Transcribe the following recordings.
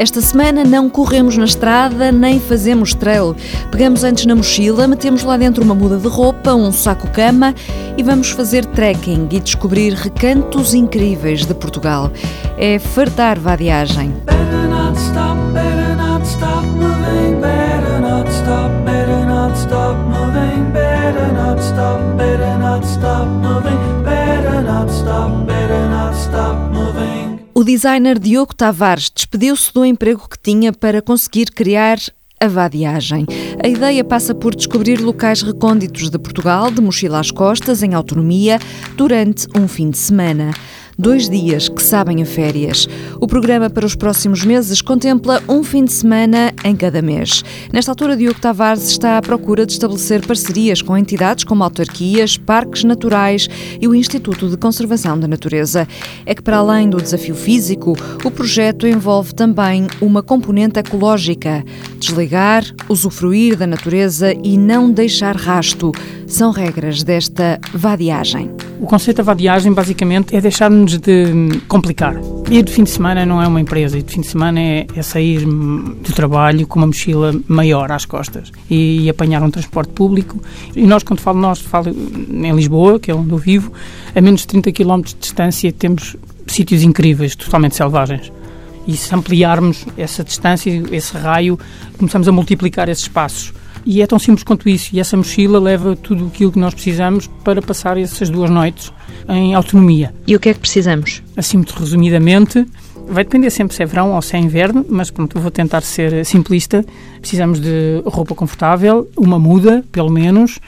Esta semana não corremos na estrada nem fazemos trail. Pegamos antes na mochila, metemos lá dentro uma muda de roupa, um saco-cama e vamos fazer trekking e descobrir recantos incríveis de Portugal. É fartar vadiagem. Better O designer Diogo Tavares despediu-se do emprego que tinha para conseguir criar a vadiagem. A ideia passa por descobrir locais recônditos de Portugal, de mochila às costas, em autonomia, durante um fim de semana dois dias que sabem a férias. O programa para os próximos meses contempla um fim de semana em cada mês. Nesta altura, Diogo Tavares está à procura de estabelecer parcerias com entidades como autarquias, parques naturais e o Instituto de Conservação da Natureza. É que, para além do desafio físico, o projeto envolve também uma componente ecológica. Desligar, usufruir da natureza e não deixar rasto são regras desta vadiagem. O conceito da vadiagem, basicamente, é deixar-nos de complicar. Ir de fim de semana não é uma empresa, ir de fim de semana é, é sair do trabalho com uma mochila maior às costas e, e, apanhar um transporte público. E nós, quando falo nós, falo em Lisboa, que é onde eu vivo, a menos de 30 km de distância temos sítios incríveis, totalmente selvagens. E se ampliarmos essa distância, esse raio, começamos a multiplicar esses espaços. E é tão simples quanto isso. E essa mochila leva tudo aquilo que nós precisamos para passar essas duas noites em autonomia. E o que é que precisamos? Assim, muito resumidamente, vai depender sempre se é verão ou se é inverno, mas pronto, eu vou tentar ser simplista. Precisamos de roupa confortável, uma muda, pelo menos.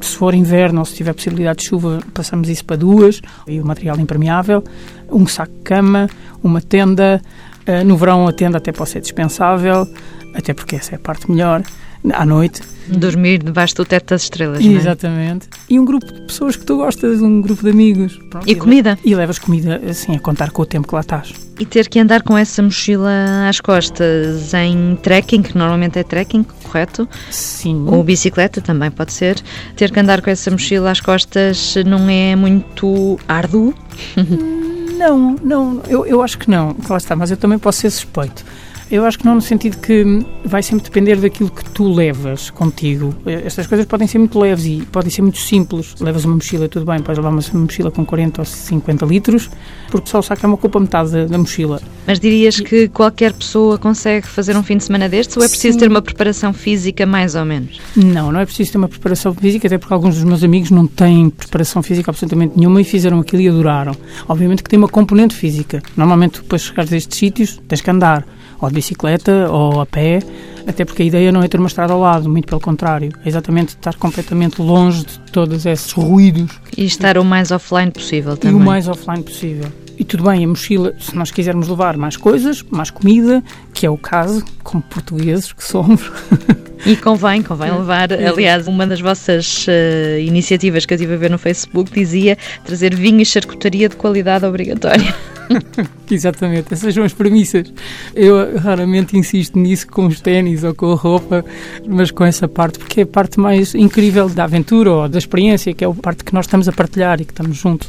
Se for inverno ou se tiver possibilidade de chuva, passamos isso para duas, e o material impermeável, um saco de cama, uma tenda. Eh, no verão a tenda até pode ser dispensável, até porque essa é a parte melhor à noite. Dormir debaixo do teto das estrelas. Exatamente. É? E um grupo de pessoas que tu gostas, um grupo de amigos. Pronto, e, e comida. E levas comida assim a contar com o tempo que lá estás. E ter que andar com essa mochila às costas em trekking, que normalmente é trekking, correto? Sim. Ou bicicleta também pode ser. Ter que andar com essa mochila às costas não é muito árduo? Não, não, eu, eu acho que não. Lá está, mas eu também posso ser suspeito. Eu acho que não no sentido que vai sempre depender daquilo que tu levas contigo. Estas coisas podem ser muito leves e podem ser muito simples. Levas uma mochila, tudo bem, podes levar uma mochila com 40 ou 50 litros, porque só o saco é uma culpa metade da, da mochila. Mas dirias e... que qualquer pessoa consegue fazer um fim de semana destes ou é preciso Sim. ter uma preparação física mais ou menos? Não, não é preciso ter uma preparação física, até porque alguns dos meus amigos não têm preparação física absolutamente nenhuma e fizeram aquilo e adoraram. Obviamente que tem uma componente física. Normalmente, depois de chegares a estes sítios, tens que andar ou de bicicleta ou a pé, até porque a ideia não é ter uma estrada ao lado, muito pelo contrário, é exatamente estar completamente longe de todos esses ruídos. E estar o mais offline possível também. E o mais offline possível. E tudo bem, a mochila, se nós quisermos levar mais coisas, mais comida, que é o caso, como portugueses que somos. E convém, convém levar. Aliás, uma das vossas uh, iniciativas que eu estive a ver no Facebook dizia trazer vinho e charcutaria de qualidade obrigatória. Exatamente, essas são as premissas. Eu raramente insisto nisso com os ténis ou com a roupa, mas com essa parte, porque é a parte mais incrível da aventura ou da experiência, que é a parte que nós estamos a partilhar e que estamos juntos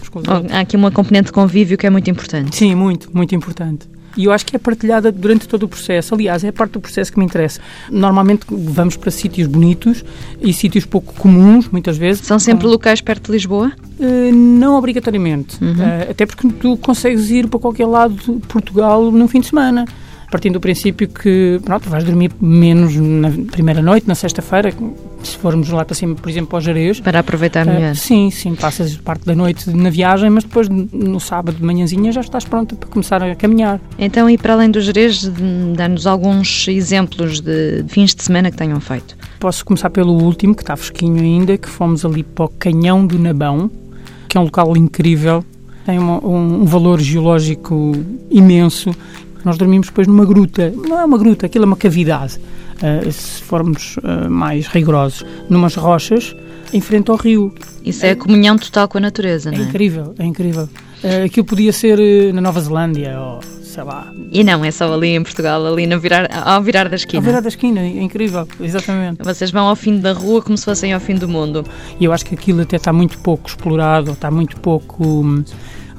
Há aqui uma componente de convívio que é muito importante. Sim, muito, muito importante e eu acho que é partilhada durante todo o processo. Aliás, é a parte do processo que me interessa. Normalmente vamos para sítios bonitos e sítios pouco comuns, muitas vezes. São sempre com... locais perto de Lisboa? Uh, não obrigatoriamente. Uhum. Uh, até porque tu consegues ir para qualquer lado de Portugal num fim de semana partindo do princípio que pronto, vais dormir menos na primeira noite, na sexta-feira, se formos lá para cima, por exemplo, para os Jerez. Para aproveitar uh, melhor. Sim, sim, passas parte da noite na viagem, mas depois no sábado de manhãzinha já estás pronta para começar a caminhar. Então, e para além dos Jerez, dá-nos alguns exemplos de fins de semana que tenham feito. Posso começar pelo último, que está fresquinho ainda, que fomos ali para o Canhão do Nabão, que é um local incrível, tem uma, um, um valor geológico imenso nós dormimos depois numa gruta, não é uma gruta, aquilo é uma cavidade, uh, se formos uh, mais rigorosos, numas rochas, em frente ao rio. Isso é a comunhão total com a natureza, é não é? incrível, é incrível. Uh, aquilo podia ser na Nova Zelândia ou sei lá. E não, é só ali em Portugal, ali no virar, ao virar da esquina. Ao virar da esquina, é incrível, exatamente. Vocês vão ao fim da rua como se fossem ao fim do mundo. E eu acho que aquilo até está muito pouco explorado, está muito pouco hum,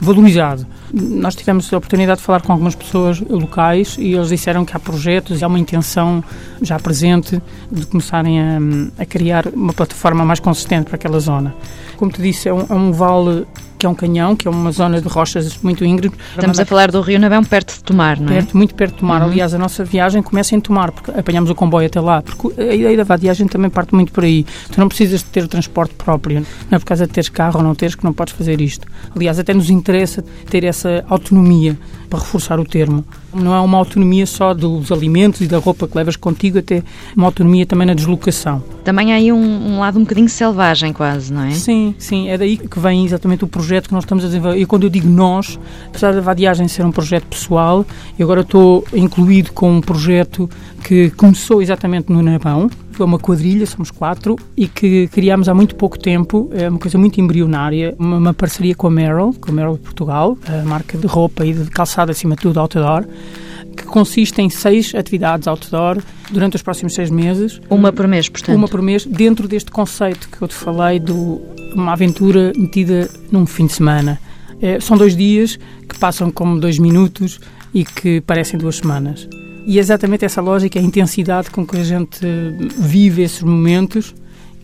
valorizado. Nós tivemos a oportunidade de falar com algumas pessoas locais e eles disseram que há projetos há uma intenção já presente de começarem a, a criar uma plataforma mais consistente para aquela zona. Como te disse, é um, é um vale que é um canhão, que é uma zona de rochas muito íngreme. Estamos a falar do Rio Navão, perto de Tomar, não é? Perto, muito perto de Tomar. Uhum. Aliás, a nossa viagem começa em Tomar, porque apanhamos o comboio até lá. Porque a ideia da viagem também parte muito por aí. Tu não precisas de ter o transporte próprio. Não é por causa de teres carro ou não teres que não podes fazer isto. Aliás, até nos interessa ter essa autonomia para reforçar o termo. Não é uma autonomia só dos alimentos e da roupa que levas contigo, até uma autonomia também na deslocação. Também há aí um, um, lado um bocadinho selvagem, quase, não é? Sim, sim. É daí que vem exatamente o projeto que nós estamos a desenvolver. E quando eu digo nós, apesar da vadiagem ser um projeto pessoal, eu agora estou incluído com um projeto que começou exatamente no Nabão, foi uma quadrilha, somos quatro, e que criámos há muito pouco tempo, é uma coisa muito embrionária, uma, uma parceria com a Merrill, com a Merrill Portugal, a marca de roupa e de calçado acima de tudo outdoor, que consiste em seis atividades outdoor durante os próximos seis meses. Uma por mês, portanto? Uma por mês, dentro deste conceito que eu te falei de uma aventura metida num fim de semana. É, são dois dias que passam como dois minutos e que parecem duas semanas. E é exatamente essa lógica, a intensidade com que a gente vive esses momentos.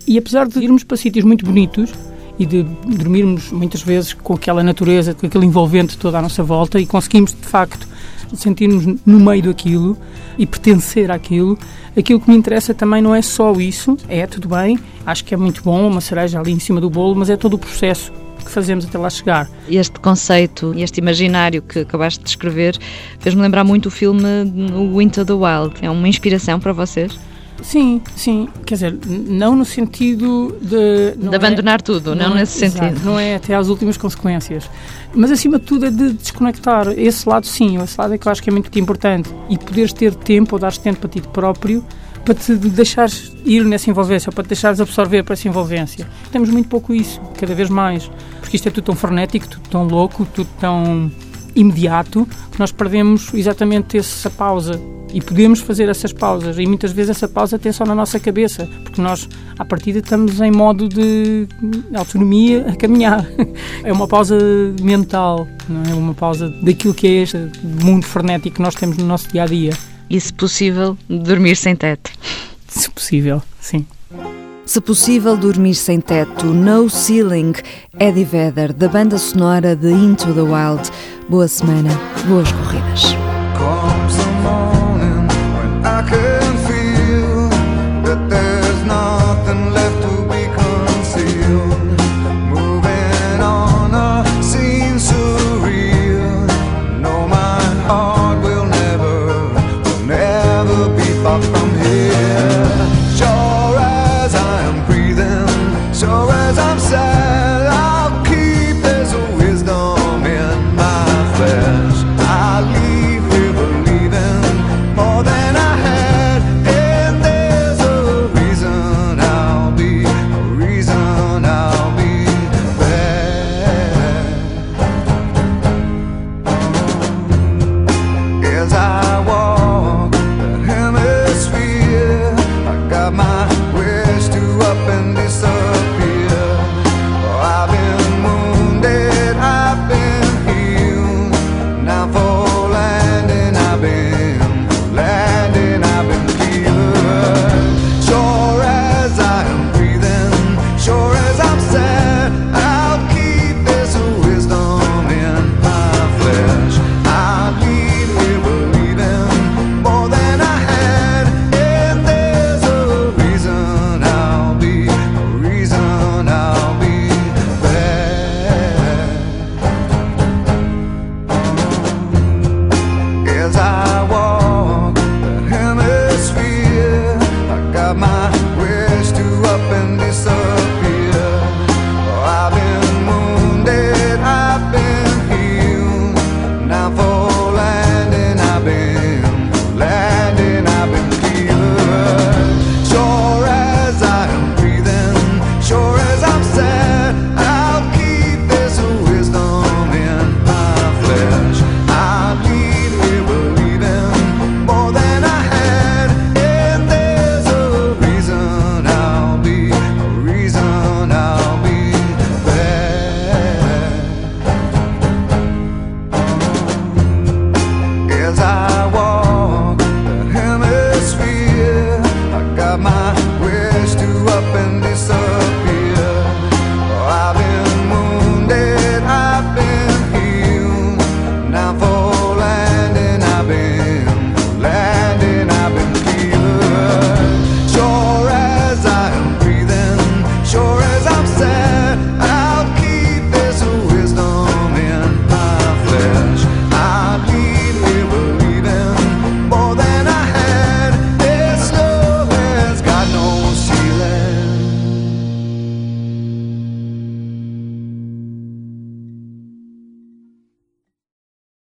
E apesar de irmos para sítios muito bonitos e de dormirmos muitas vezes com aquela natureza, com aquele envolvente toda à nossa volta e conseguimos de facto sentir-nos no meio daquilo e pertencer àquilo, aquilo que me interessa também não é só isso, é tudo bem, acho que é muito bom, uma cereja ali em cima do bolo, mas é todo o processo que fazemos até lá chegar. Este conceito, este imaginário que acabaste de descrever, fez-me lembrar muito o filme Winter the Wild. É uma inspiração para vocês? Sim, sim. Quer dizer, não no sentido de. de abandonar é, tudo, não, não é, nesse exato, sentido. Não é até às últimas consequências. Mas acima de tudo é de desconectar. Esse lado, sim, esse lado é que eu acho que é muito importante. E poderes ter tempo, ou dar tempo para ti próprio, para te deixares ir nessa envolvência, ou para te deixares absorver para essa envolvência. Temos muito pouco isso, cada vez mais. Porque isto é tudo tão frenético, tudo tão louco, tudo tão imediato, que nós perdemos exatamente essa pausa. E podemos fazer essas pausas. E muitas vezes essa pausa tem só na nossa cabeça, porque nós, à partida, estamos em modo de autonomia a caminhar. É uma pausa mental, não é uma pausa daquilo que é este mundo frenético que nós temos no nosso dia a dia. E, se possível, dormir sem teto. Se possível, sim. Se possível, dormir sem teto, No Ceiling, Eddie Vedder, da banda sonora de Into the Wild. Boa semana, boas corridas.